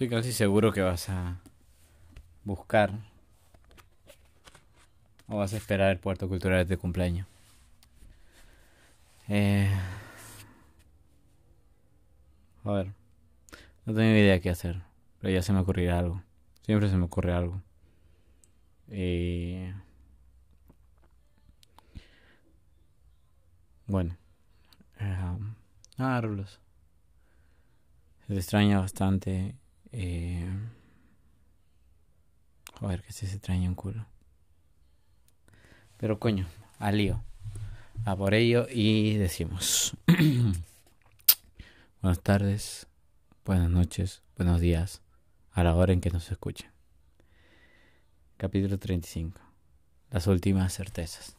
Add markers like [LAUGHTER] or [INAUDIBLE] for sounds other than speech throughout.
Estoy casi seguro que vas a buscar o vas a esperar el puerto cultural de cumpleaños. Eh, a ver, no tengo idea qué hacer, pero ya se me ocurrirá algo. Siempre se me ocurre algo. Eh, bueno. Eh, ah. Se extraña bastante. Eh, joder, que se extraña un culo. Pero coño, al lío. A por ello y decimos. [CLEARS THROAT] Buenas tardes, buenas noches, buenos días, a la hora en que nos escuchen. Capítulo 35. Las últimas certezas.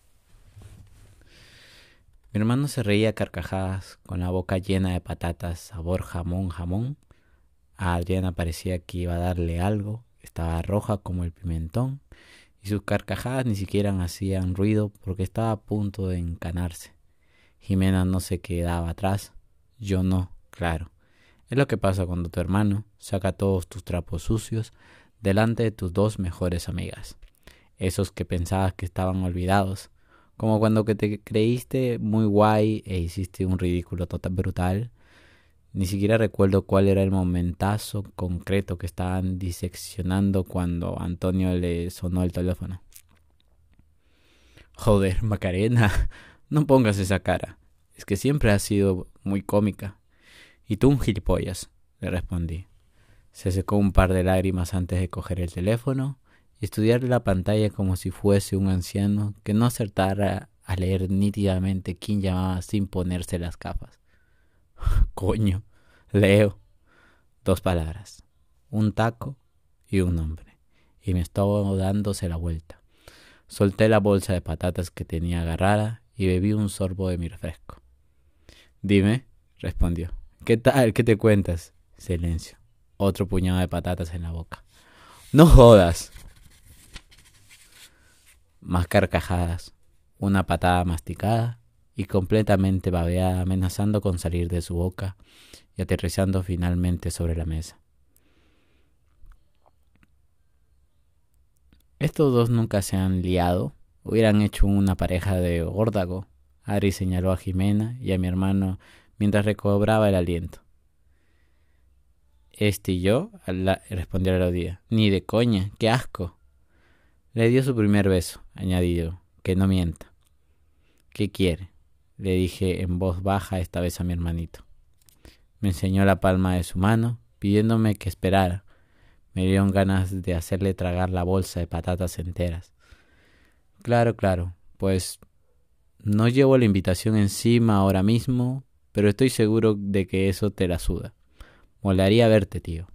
Mi hermano se reía carcajadas, con la boca llena de patatas, sabor jamón, jamón. A Adriana parecía que iba a darle algo, estaba roja como el pimentón, y sus carcajadas ni siquiera hacían ruido porque estaba a punto de encanarse. Jimena no se quedaba atrás, yo no, claro. Es lo que pasa cuando tu hermano saca todos tus trapos sucios delante de tus dos mejores amigas, esos que pensabas que estaban olvidados, como cuando que te creíste muy guay e hiciste un ridículo total brutal. Ni siquiera recuerdo cuál era el momentazo concreto que estaban diseccionando cuando Antonio le sonó el teléfono. Joder, Macarena, [LAUGHS] no pongas esa cara. Es que siempre has sido muy cómica. Y tú un gilipollas, le respondí. Se secó un par de lágrimas antes de coger el teléfono estudiar la pantalla como si fuese un anciano que no acertara a leer nítidamente quién llamaba sin ponerse las gafas. [LAUGHS] Coño, leo. Dos palabras. Un taco y un nombre. Y me estaba dándose la vuelta. Solté la bolsa de patatas que tenía agarrada y bebí un sorbo de mi refresco. Dime, respondió. ¿Qué tal? ¿Qué te cuentas? Silencio. Otro puñado de patatas en la boca. No jodas más carcajadas, una patada masticada y completamente babeada amenazando con salir de su boca y aterrizando finalmente sobre la mesa. Estos dos nunca se han liado, hubieran hecho una pareja de órdago. Ari señaló a Jimena y a mi hermano mientras recobraba el aliento. Este y yo, respondió la rodilla. Ni de coña, qué asco. Le dio su primer beso, añadió, que no mienta. ¿Qué quiere? Le dije en voz baja esta vez a mi hermanito. Me enseñó la palma de su mano, pidiéndome que esperara. Me dieron ganas de hacerle tragar la bolsa de patatas enteras. Claro, claro, pues no llevo la invitación encima ahora mismo, pero estoy seguro de que eso te la suda. Molaría verte, tío.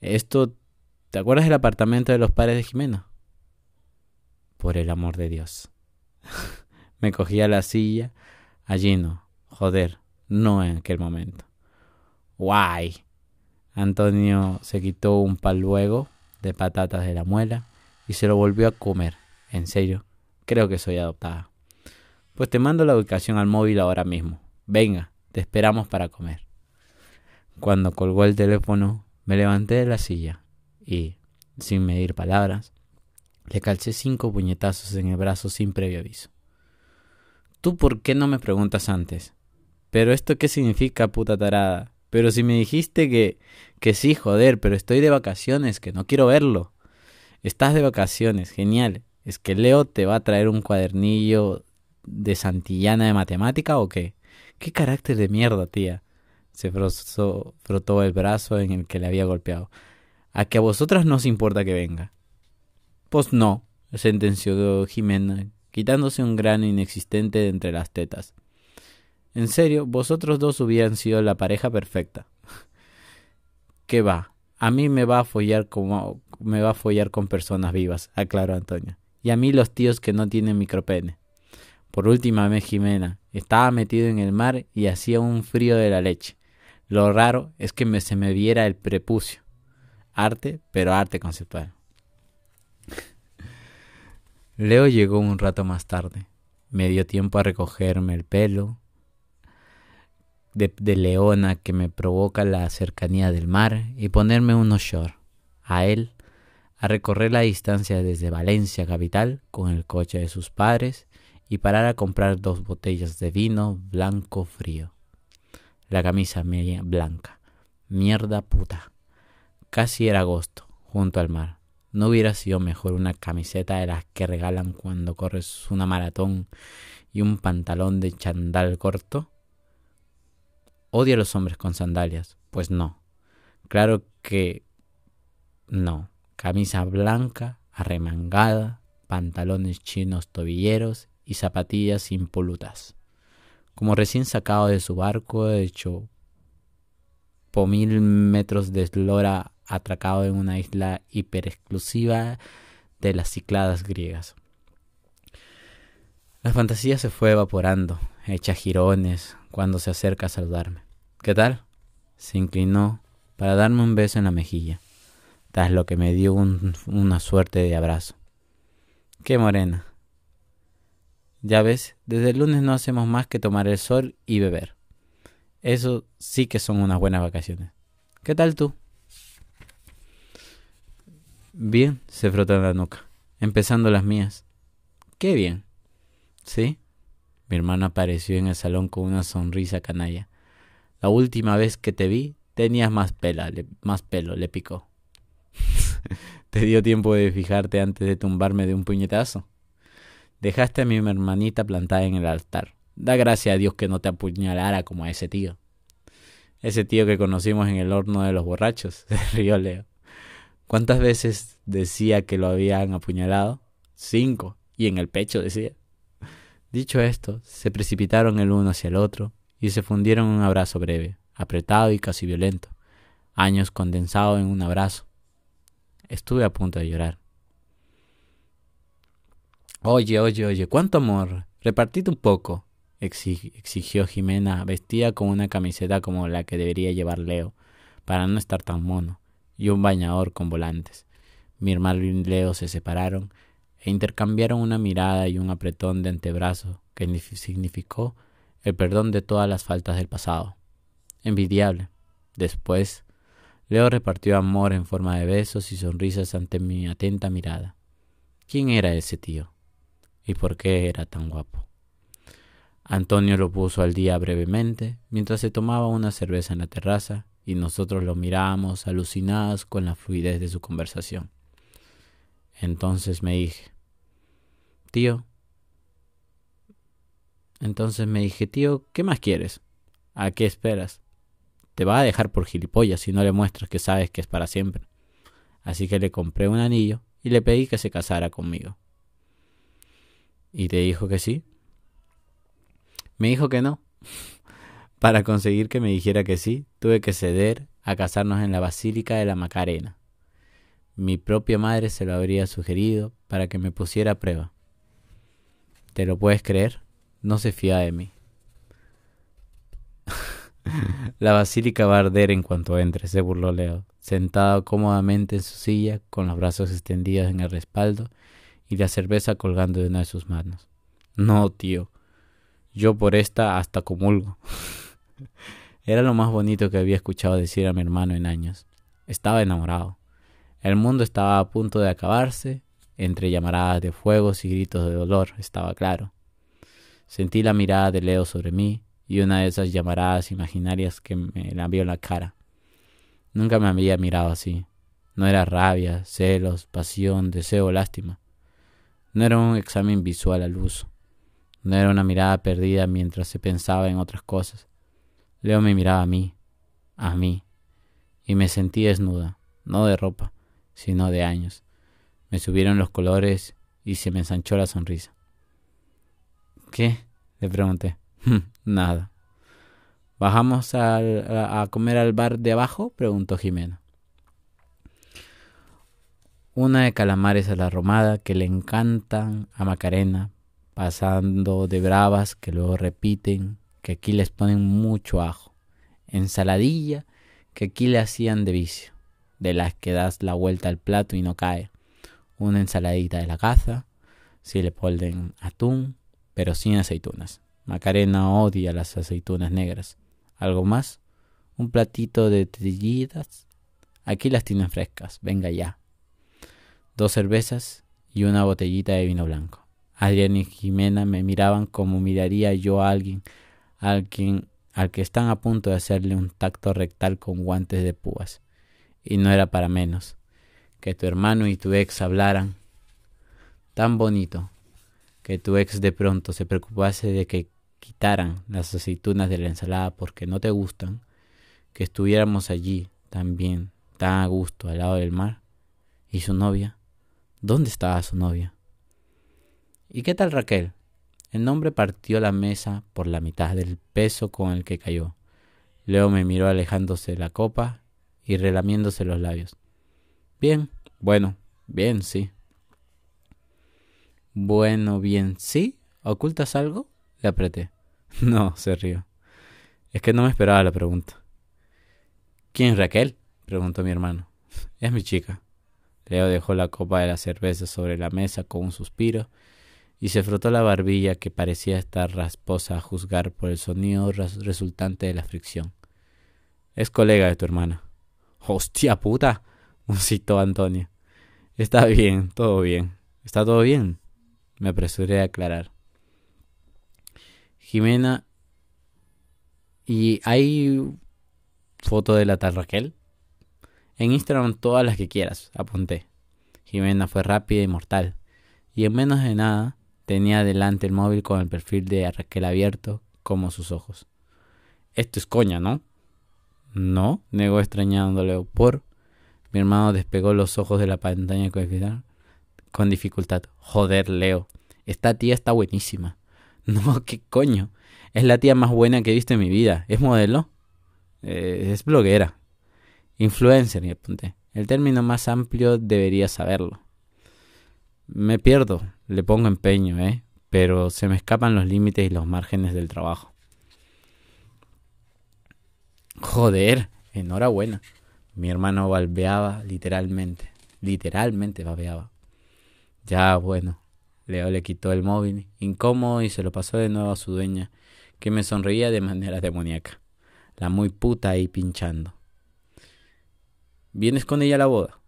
Esto, ¿te acuerdas del apartamento de los padres de Jimena? por el amor de Dios. [LAUGHS] Me cogí a la silla. Allí no. Joder, no en aquel momento. Guay. Antonio se quitó un pal luego de patatas de la muela y se lo volvió a comer. En serio, creo que soy adoptada. Pues te mando la ubicación al móvil ahora mismo. Venga, te esperamos para comer. Cuando colgó el teléfono, me levanté de la silla y, sin medir palabras, le calcé cinco puñetazos en el brazo sin previo aviso. ¿Tú por qué no me preguntas antes? ¿Pero esto qué significa, puta tarada? Pero si me dijiste que... que sí, joder, pero estoy de vacaciones, que no quiero verlo. Estás de vacaciones, genial. ¿Es que Leo te va a traer un cuadernillo de Santillana de matemática o qué? ¿Qué carácter de mierda, tía? Se frotó el brazo en el que le había golpeado. A que a vosotras no os importa que venga. Pues no, sentenció Jimena, quitándose un grano inexistente de entre las tetas. En serio, vosotros dos hubieran sido la pareja perfecta. [LAUGHS] ¿Qué va? A mí me va a follar como me va a follar con personas vivas, aclaró Antonio. Y a mí los tíos que no tienen micropene. Por última vez Jimena estaba metido en el mar y hacía un frío de la leche. Lo raro es que me, se me viera el prepucio. Arte, pero arte conceptual. Leo llegó un rato más tarde. Me dio tiempo a recogerme el pelo. de, leona que me provoca la cercanía del mar y ponerme unos short. A él, a recorrer la distancia desde Valencia capital con el coche de sus padres y parar a comprar dos botellas de vino blanco frío. La camisa media blanca. Mierda puta. Casi era agosto, junto al mar. ¿No hubiera sido mejor una camiseta de las que regalan cuando corres una maratón y un pantalón de chandal corto? Odio a los hombres con sandalias. Pues no. Claro que no. Camisa blanca, arremangada, pantalones chinos tobilleros y zapatillas impolutas. Como recién sacado de su barco hecho por mil metros de eslora atracado en una isla hiper exclusiva de las cicladas griegas. La fantasía se fue evaporando, hecha jirones, cuando se acerca a saludarme. ¿Qué tal? Se inclinó para darme un beso en la mejilla, tras lo que me dio una suerte de abrazo. ¡Qué morena! Ya ves, desde el lunes no hacemos más que tomar el sol y beber. Eso sí que son unas buenas vacaciones. ¿Qué tal tú? Bien, se frotó la nuca, empezando las mías. Qué bien. ¿Sí? Mi hermano apareció en el salón con una sonrisa canalla. La última vez que te vi tenías más, pela, más pelo, le picó. [LAUGHS] ¿Te dio tiempo de fijarte antes de tumbarme de un puñetazo? Dejaste a mi hermanita plantada en el altar. Da gracias a Dios que no te apuñalara como a ese tío. Ese tío que conocimos en el horno de los borrachos, [LAUGHS] se rió Leo. ¿Cuántas veces decía que lo habían apuñalado? Cinco. Y en el pecho decía. Dicho esto, se precipitaron el uno hacia el otro y se fundieron en un abrazo breve, apretado y casi violento. Años condensados en un abrazo. Estuve a punto de llorar. Oye, oye, oye, cuánto amor. Repartite un poco, exigió Jimena, vestida con una camiseta como la que debería llevar Leo, para no estar tan mono, y un bañador con volantes. Mi hermano y Leo se separaron e intercambiaron una mirada y un apretón de antebrazo que significó el perdón de todas las faltas del pasado. Envidiable. Después, Leo repartió amor en forma de besos y sonrisas ante mi atenta mirada. ¿Quién era ese tío? ¿Y por qué era tan guapo? Antonio lo puso al día brevemente, mientras se tomaba una cerveza en la terraza y nosotros lo mirábamos alucinados con la fluidez de su conversación. Entonces me dije, tío. Entonces me dije, tío, ¿qué más quieres? ¿A qué esperas? Te va a dejar por gilipollas si no le muestras que sabes que es para siempre. Así que le compré un anillo y le pedí que se casara conmigo. ¿Y te dijo que sí? Me dijo que no. Para conseguir que me dijera que sí, tuve que ceder a casarnos en la Basílica de la Macarena. Mi propia madre se lo habría sugerido para que me pusiera a prueba. ¿Te lo puedes creer? No se fía de mí. [LAUGHS] la basílica va a arder en cuanto entre, se burló Leo, sentado cómodamente en su silla, con los brazos extendidos en el respaldo y la cerveza colgando de una de sus manos. No, tío. Yo por esta hasta comulgo. [LAUGHS] Era lo más bonito que había escuchado decir a mi hermano en años. Estaba enamorado. El mundo estaba a punto de acabarse entre llamaradas de fuegos y gritos de dolor, estaba claro. Sentí la mirada de Leo sobre mí y una de esas llamaradas imaginarias que me la vio la cara. Nunca me había mirado así. No era rabia, celos, pasión, deseo, lástima. No era un examen visual al uso. No era una mirada perdida mientras se pensaba en otras cosas. Leo me miraba a mí, a mí, y me sentí desnuda, no de ropa, sino de años. Me subieron los colores y se me ensanchó la sonrisa. ¿Qué? le pregunté. [LAUGHS] Nada. ¿Bajamos a, comer al bar de abajo? preguntó Jimena. Una de calamares a la romada que le encantan a Macarena, pasando de bravas que luego repiten, que aquí les ponen mucho ajo. Ensaladilla que aquí le hacían de vicio, de las que das la vuelta al plato y no cae una ensaladita de la caza, si le ponen atún, pero sin aceitunas. Macarena odia las aceitunas negras. ¿Algo más? ¿Un platito de trillitas? Aquí las tienen frescas, venga ya. Dos cervezas y una botellita de vino blanco. Adrián y Jimena me miraban como miraría yo a alguien, a alguien al que están a punto de hacerle un tacto rectal con guantes de púas. Y no era para menos que tu hermano y tu ex hablaran tan bonito que tu ex de pronto se preocupase de que quitaran las aceitunas de la ensalada porque no te gustan, que estuviéramos allí también tan a gusto al lado del mar. ¿Y su novia? ¿Dónde estaba su novia? ¿Y qué tal Raquel? El nombre partió la mesa por la mitad del peso con el que cayó. Leo me miró alejándose la copa y relamiéndose los labios. Bien, bueno, bien, sí. Bueno, bien, sí. ¿Ocultas algo? Le apreté. [LAUGHS] No, se rió. Es que no me esperaba la pregunta. ¿Quién Raquel? preguntó mi hermano. Es mi chica. Leo dejó la copa de la cerveza sobre la mesa con un suspiro y se frotó la barbilla que parecía estar rasposa a juzgar por el sonido resultante de la fricción. Es colega de tu hermana. Hostia puta, [LAUGHS] musitó Antonio. Está bien, todo bien. ¿Está todo bien? Me apresuré a aclarar. Jimena, ¿y hay foto de la tal Raquel? En Instagram todas las que quieras, apunté. Jimena fue rápida y mortal, y en menos de nada Tenía delante el móvil con el perfil de Raquel abierto, como sus ojos. Esto es coña, ¿no? No, negó extrañándole. Por. Mi hermano despegó los ojos de la pantalla con dificultad. Joder, Leo. Esta tía está buenísima. [LAUGHS] No, qué coño. Es la tía más buena que he visto en mi vida. ¿Es modelo? Eh, es bloguera. Influencer, y apunté. El término más amplio debería saberlo. Me pierdo, le pongo empeño, ¿eh? Pero se me escapan los límites y los márgenes del trabajo. Joder, enhorabuena. Mi hermano balbeaba literalmente. Literalmente babeaba. Ya, bueno. Leo le quitó el móvil, incómodo, y se lo pasó de nuevo a su dueña, que me sonreía de manera demoníaca. La muy puta ahí pinchando. ¿Vienes con ella a la boda?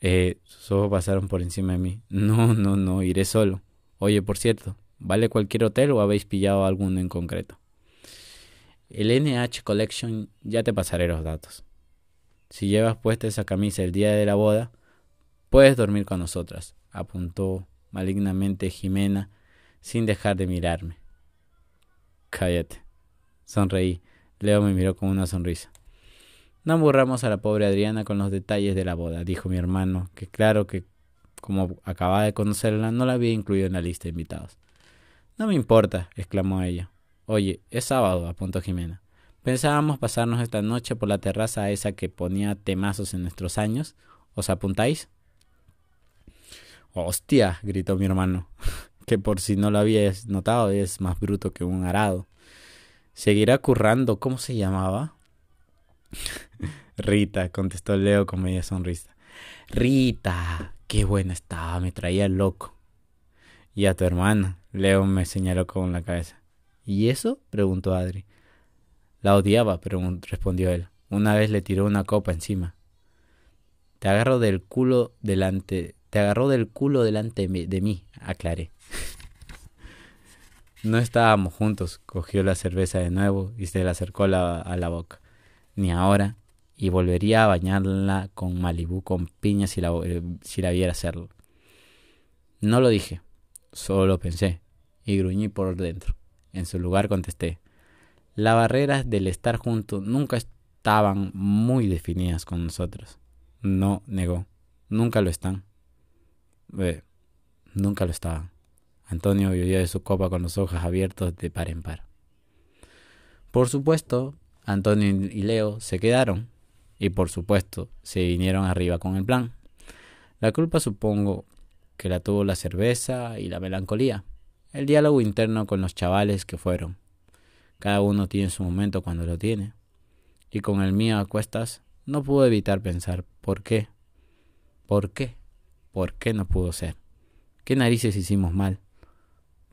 Eh, sus ojos pasaron por encima de mí. No, no, no, iré solo. Oye, por cierto, ¿vale cualquier hotel o habéis pillado alguno en concreto? El NH Collection ya te pasaré los datos. Si llevas puesta esa camisa el día de la boda, puedes dormir con nosotras, apuntó malignamente Jimena sin dejar de mirarme. Cállate. Sonreí. Leo me miró con una sonrisa. No aburramos a la pobre Adriana con los detalles de la boda, dijo mi hermano, que claro que como acababa de conocerla no la había incluido en la lista de invitados. No me importa, exclamó ella. Oye, es sábado, apuntó Jimena. Pensábamos pasarnos esta noche por la terraza esa que ponía temazos en nuestros años. ¿Os apuntáis? Hostia, gritó mi hermano, [LAUGHS] que por si no lo habías notado es más bruto que un arado. Seguirá currando, ¿cómo se llamaba? Rita, contestó Leo con media sonrisa. Rita, qué buena estaba, me traía loco. Y a tu hermana, Leo me señaló con la cabeza. ¿Y eso? preguntó Adri. La odiaba, respondió él. Una vez le tiró una copa encima. Te agarro del culo delante. Te agarró del culo delante de mí, aclaré. [LAUGHS] No estábamos juntos. Cogió la cerveza de nuevo y se la acercó a la boca ni ahora, y volvería a bañarla con Malibú con piña si la, eh, si la viera hacerlo. No lo dije, solo lo pensé, y gruñí por dentro. En su lugar contesté. Las barreras del estar juntos nunca estaban muy definidas con nosotros. No negó. Nunca lo están. Eh, nunca lo estaban. Antonio vivió de su copa con los ojos abiertos de par en par. Por supuesto, Antonio y Leo se quedaron y por supuesto se vinieron arriba con el plan. La culpa supongo que la tuvo la cerveza y la melancolía, el diálogo interno con los chavales que fueron. Cada uno tiene su momento cuando lo tiene. Y con el mío a cuestas no pude evitar pensar ¿por qué? ¿Por qué? ¿Por qué no pudo ser? ¿Qué narices hicimos mal?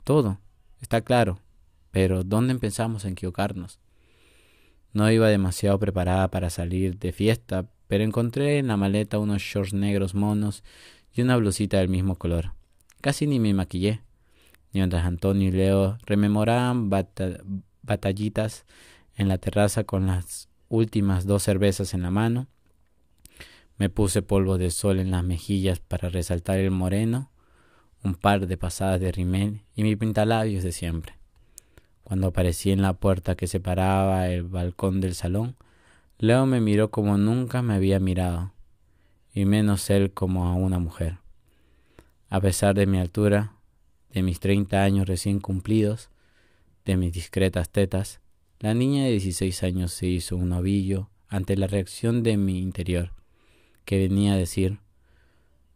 Todo, está claro, pero ¿dónde empezamos a equivocarnos? No iba demasiado preparada para salir de fiesta, pero encontré en la maleta unos shorts negros monos y una blusita del mismo color. Casi ni me maquillé. Mientras Antonio y Leo rememoraban batallitas en la terraza con las últimas dos cervezas en la mano, me puse polvo de sol en las mejillas para resaltar el moreno, un par de pasadas de rimel y mi pintalabios de siempre. Cuando aparecí en la puerta que separaba el balcón del salón, Leo me miró como nunca me había mirado, y menos él como a una mujer. A pesar de mi altura, de mis treinta años recién cumplidos, de mis discretas tetas, la niña de dieciséis años se hizo un ovillo ante la reacción de mi interior, que venía a decir,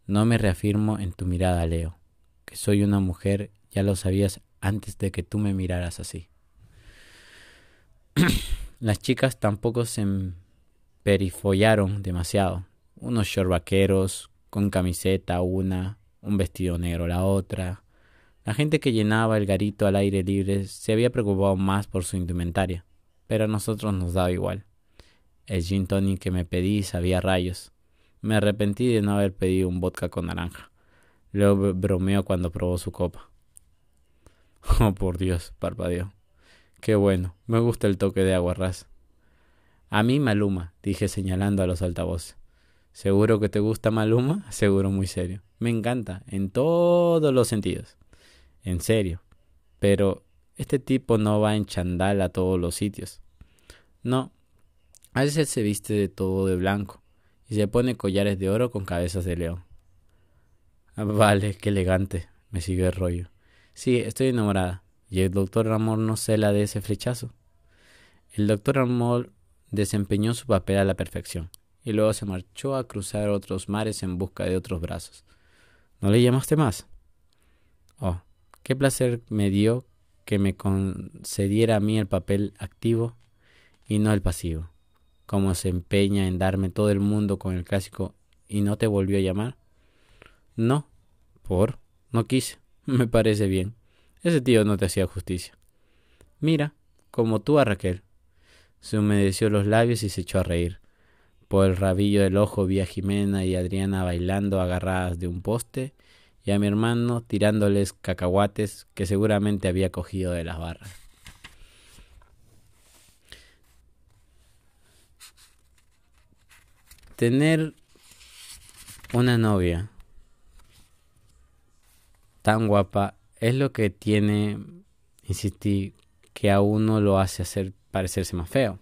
no me reafirmo en tu mirada, Leo, que soy una mujer, ya lo sabías antes de que tú me miraras así. [CLEARS THROAT] Las chicas tampoco se perifollaron demasiado. Unos short vaqueros, con camiseta una, un vestido negro la otra. La gente que llenaba el garito al aire libre se había preocupado más por su indumentaria, pero a nosotros nos daba igual. El gin tonic que me pedí sabía rayos. Me arrepentí de no haber pedido un vodka con naranja. Luego bromeó cuando probó su copa. [LAUGHS] Oh, por Dios, parpadeó. Qué bueno, me gusta el toque de agua. A mí Maluma, dije señalando a los altavoces. ¿Seguro que te gusta Maluma? [LAUGHS] Seguro muy serio. Me encanta, en todos los sentidos. En serio. Pero este tipo no va en chandal a todos los sitios. No. A veces se viste de todo de blanco y se pone collares de oro con cabezas de león. Ah, vale, qué elegante, me siguió el rollo. Sí, estoy enamorada y el doctor Ramón no se la de ese flechazo. El doctor Ramón desempeñó su papel a la perfección y luego se marchó a cruzar otros mares en busca de otros brazos. ¿No le llamaste más? Oh, qué placer me dio que me concediera a mí el papel activo y no el pasivo. Como se empeña en darme todo el mundo con el clásico y no te volvió a llamar. No, por, no quise, me parece bien. Ese tío no te hacía justicia. Mira, como tú a Raquel. Se humedeció los labios y se echó a reír. Por el rabillo del ojo vi a Jimena y Adriana bailando agarradas de un poste y a mi hermano tirándoles cacahuates que seguramente había cogido de las barras. Tener una novia tan guapa es lo que tiene, insistí, que a uno lo hace hacer parecerse más feo.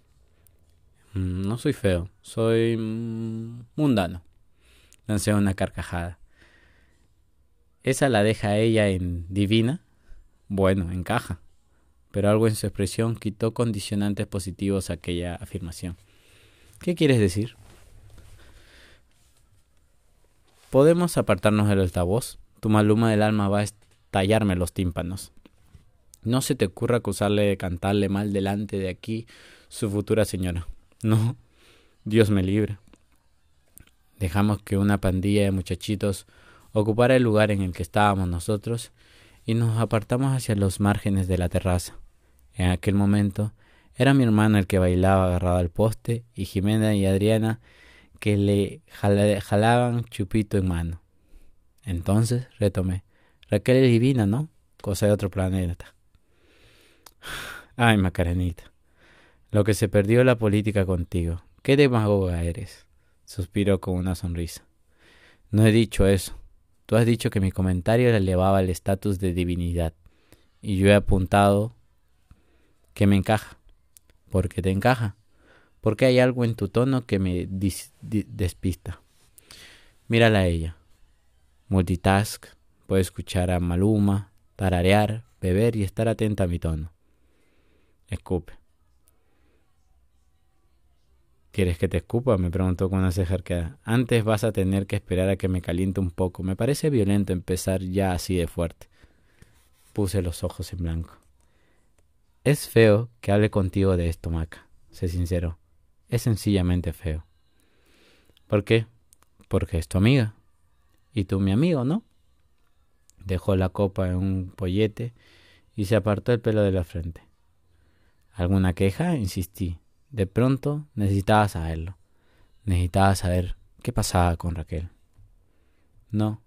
Mm, no soy feo, soy mm, mundano. Lancé una carcajada. ¿Esa la deja ella en divina? Bueno, encaja. Pero algo en su expresión quitó condicionantes positivos a aquella afirmación. ¿Qué quieres decir? ¿Podemos apartarnos del altavoz? Tu maluma del alma va a tallarme los tímpanos. No se te ocurra acusarle de cantarle mal delante de aquí su futura señora. No, Dios me libre. Dejamos que una pandilla de muchachitos ocupara el lugar en el que estábamos nosotros y nos apartamos hacia los márgenes de la terraza. En aquel momento era mi hermano el que bailaba agarrado al poste y Jimena y Adriana que le jalaban chupito en mano. Entonces retomé. Raquel es divina, ¿no? Cosa de otro planeta. Ay, Macarenita. Lo que se perdió la política contigo. Qué demagoga eres. Suspiró con una sonrisa. No he dicho eso. Tú has dicho que mi comentario le elevaba el estatus de divinidad. Y yo he apuntado que me encaja. ¿Por qué te encaja? Porque hay algo en tu tono que me despista. Mírala a ella. Multitask, Puedo escuchar a Maluma, tararear, beber y estar atenta a mi tono. Escupe. ¿Quieres que te escupa? me preguntó con una ceja arqueada. Antes vas a tener que esperar a que me caliente un poco. Me parece violento empezar ya así de fuerte. Puse los ojos en blanco. Es feo que hable contigo de esto, Maca, sé sincero. Es sencillamente feo. ¿Por qué? Porque es tu amiga. Y tú mi amigo, ¿no? Dejó la copa en un pollete y se apartó el pelo de la frente. ¿Alguna queja? insistí. De pronto necesitaba saberlo. Necesitaba saber qué pasaba con Raquel. No,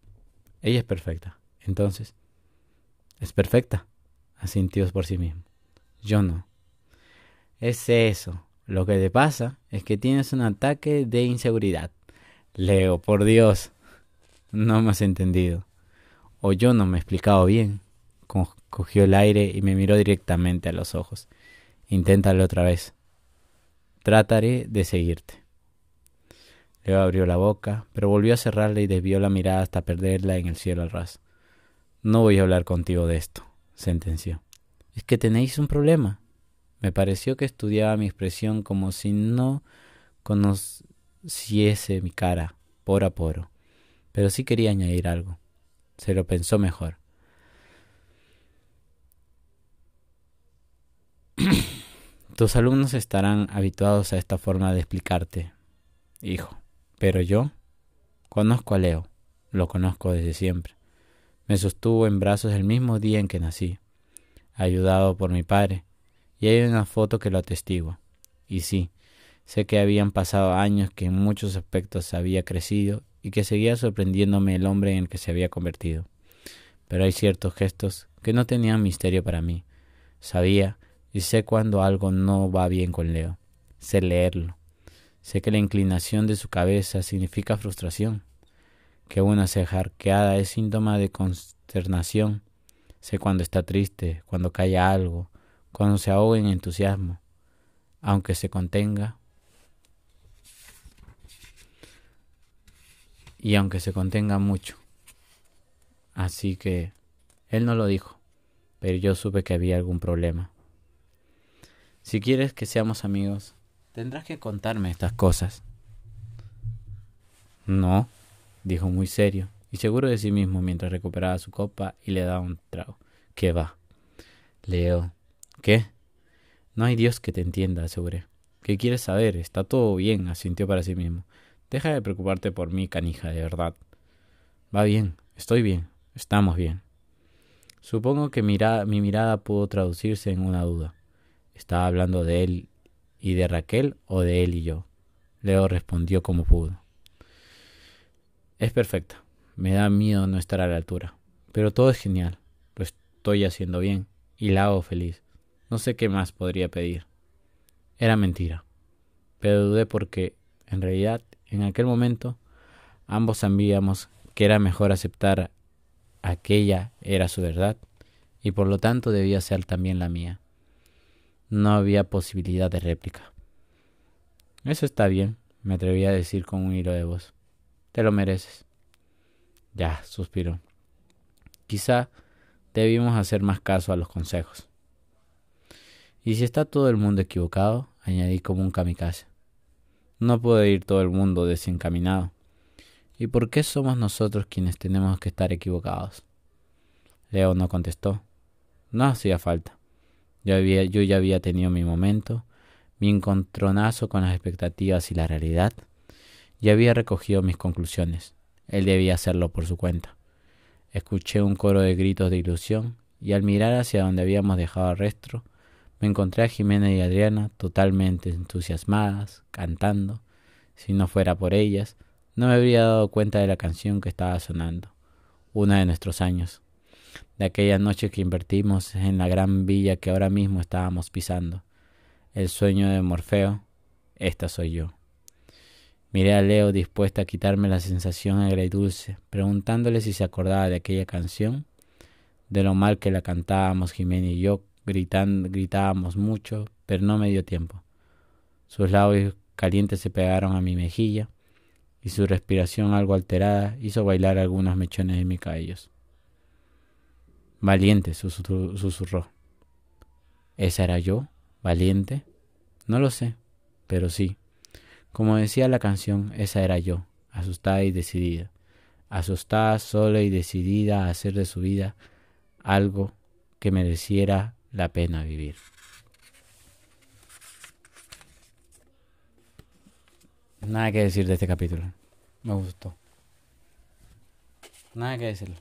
ella es perfecta. Entonces, es perfecta, asintió por sí mismo. Yo no. Es eso. Lo que te pasa es que tienes un ataque de inseguridad. Leo, por Dios. No me has entendido. O yo no me he explicado bien. Cogió el aire y me miró directamente a los ojos. Inténtalo otra vez. Trataré de seguirte. Leo abrió la boca, pero volvió a cerrarla y desvió la mirada hasta perderla en el cielo al ras. No voy a hablar contigo de esto, sentenció. Es que tenéis un problema. Me pareció que estudiaba mi expresión como si no conociese mi cara, por a poro. Pero sí quería añadir algo. Se lo pensó mejor. [CLEARS THROAT] Tus alumnos estarán habituados a esta forma de explicarte, hijo. Pero yo conozco a Leo, lo conozco desde siempre. Me sostuvo en brazos el mismo día en que nací, ayudado por mi padre, y hay una foto que lo atestigua. Y sí, sé que habían pasado años que en muchos aspectos había crecido y que seguía sorprendiéndome el hombre en el que se había convertido. Pero hay ciertos gestos que no tenían misterio para mí. Sabía y sé cuando algo no va bien con Leo. Sé leerlo. Sé que la inclinación de su cabeza significa frustración, que una ceja arqueada es síntoma de consternación. Sé cuando está triste, cuando calla algo, cuando se ahoga en entusiasmo, aunque se contenga. Y aunque se contenga mucho. Así que él no lo dijo, pero yo supe que había algún problema. Si quieres que seamos amigos, tendrás que contarme estas cosas. No, dijo muy serio y seguro de sí mismo mientras recuperaba su copa y le daba un trago. ¿Qué va? Leo. ¿Qué? No hay Dios que te entienda, aseguré. ¿Qué quieres saber? Está todo bien, asintió para sí mismo. Deja de preocuparte por mí, canija, de verdad. Va bien, estoy bien, estamos bien. Supongo que mi mirada pudo traducirse en una duda. ¿Estaba hablando de él y de Raquel o de él y yo? Leo respondió como pudo. Es perfecta. Me da miedo no estar a la altura. Pero todo es genial. Lo estoy haciendo bien y la hago feliz. No sé qué más podría pedir. Era mentira. Pero dudé porque, en realidad, en aquel momento, ambos sabíamos que era mejor aceptar aquella era su verdad y por lo tanto debía ser también la mía. No había posibilidad de réplica. Eso está bien, me atreví a decir con un hilo de voz. Te lo mereces. Ya, suspiró. Quizá debimos hacer más caso a los consejos. Y si está todo el mundo equivocado, añadí como un kamikaze. No puede ir todo el mundo desencaminado. ¿Y por qué somos nosotros quienes tenemos que estar equivocados? Leo no contestó. No hacía falta. Yo, yo ya había tenido mi momento, mi encontronazo con las expectativas y la realidad, y había recogido mis conclusiones. Él debía hacerlo por su cuenta. Escuché un coro de gritos de ilusión, y al mirar hacia donde habíamos dejado el resto, me encontré a Jimena y Adriana totalmente entusiasmadas, cantando. Si no fuera por ellas, no me habría dado cuenta de la canción que estaba sonando, una de nuestros años, de aquella noche que invertimos en la gran villa que ahora mismo estábamos pisando. El sueño de Morfeo, esta soy yo. Miré a Leo dispuesta a quitarme la sensación agridulce, preguntándole si se acordaba de aquella canción, de lo mal que la cantábamos Jimena y yo, gritando, gritábamos mucho, pero no me dio tiempo. Sus labios calientes se pegaron a mi mejilla y su respiración algo alterada hizo bailar algunos mechones de mis cabellos. Valiente, susurró. ¿Esa era yo? ¿Valiente? No lo sé, pero sí. Como decía la canción, esa era yo, asustada y decidida. Asustada, sola y decidida a hacer de su vida algo que mereciera la pena vivir. Nada que decir de este capítulo. Me gustó. Nada que decirlo.